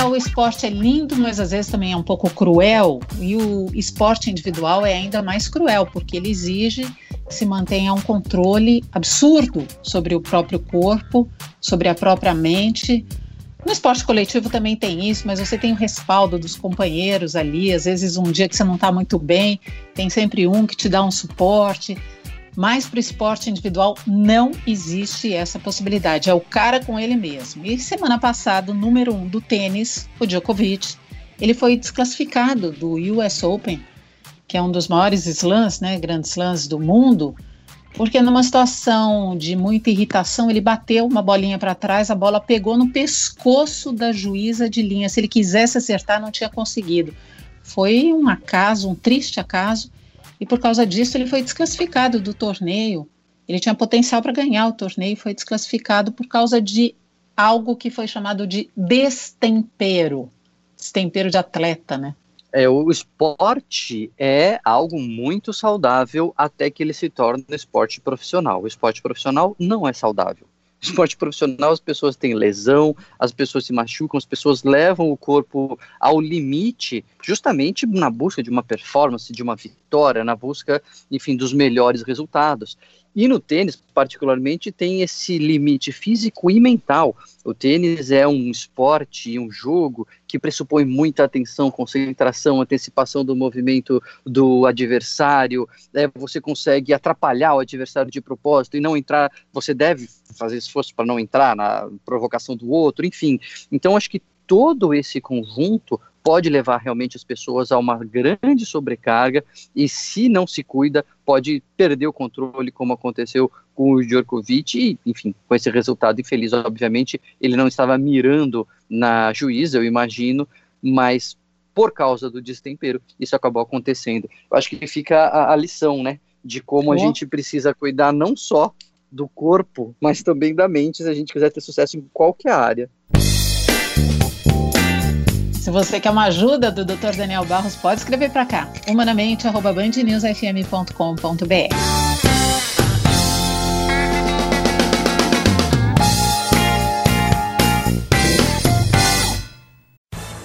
Daniel, o esporte é lindo, mas às vezes também é um pouco cruel. E o esporte individual é ainda mais cruel, porque ele exige que se mantenha um controle absurdo sobre o próprio corpo, sobre a própria mente. No esporte coletivo também tem isso, mas você tem o respaldo dos companheiros ali. Às vezes, um dia que você não está muito bem, tem sempre um que te dá um suporte. Mas para o esporte individual não existe essa possibilidade. É o cara com ele mesmo. E semana passada, o número um do tênis, o Djokovic, ele foi desclassificado do US Open, que é um dos maiores slams, né, grandes slams do mundo, porque numa situação de muita irritação, ele bateu uma bolinha para trás, a bola pegou no pescoço da juíza de linha. Se ele quisesse acertar, não tinha conseguido. Foi um acaso, um triste acaso, e por causa disso ele foi desclassificado do torneio. Ele tinha potencial para ganhar o torneio e foi desclassificado por causa de algo que foi chamado de destempero. Destempero de atleta, né? É, o esporte é algo muito saudável até que ele se torne esporte profissional. O esporte profissional não é saudável esporte profissional, as pessoas têm lesão, as pessoas se machucam, as pessoas levam o corpo ao limite, justamente na busca de uma performance, de uma vitória, na busca, enfim, dos melhores resultados. E no tênis, particularmente, tem esse limite físico e mental. O tênis é um esporte, um jogo que pressupõe muita atenção, concentração, antecipação do movimento do adversário. É, você consegue atrapalhar o adversário de propósito e não entrar. Você deve fazer esforço para não entrar na provocação do outro, enfim. Então, acho que todo esse conjunto pode levar realmente as pessoas a uma grande sobrecarga e, se não se cuida, pode perder o controle, como aconteceu com o Djokovic, e, enfim, com esse resultado infeliz, obviamente, ele não estava mirando na juíza, eu imagino, mas por causa do destempero, isso acabou acontecendo. Eu acho que fica a, a lição, né, de como oh. a gente precisa cuidar não só do corpo, mas também da mente, se a gente quiser ter sucesso em qualquer área. Se você quer uma ajuda do Dr. Daniel Barros, pode escrever para cá, humanamente@bandnewsfm.com.br.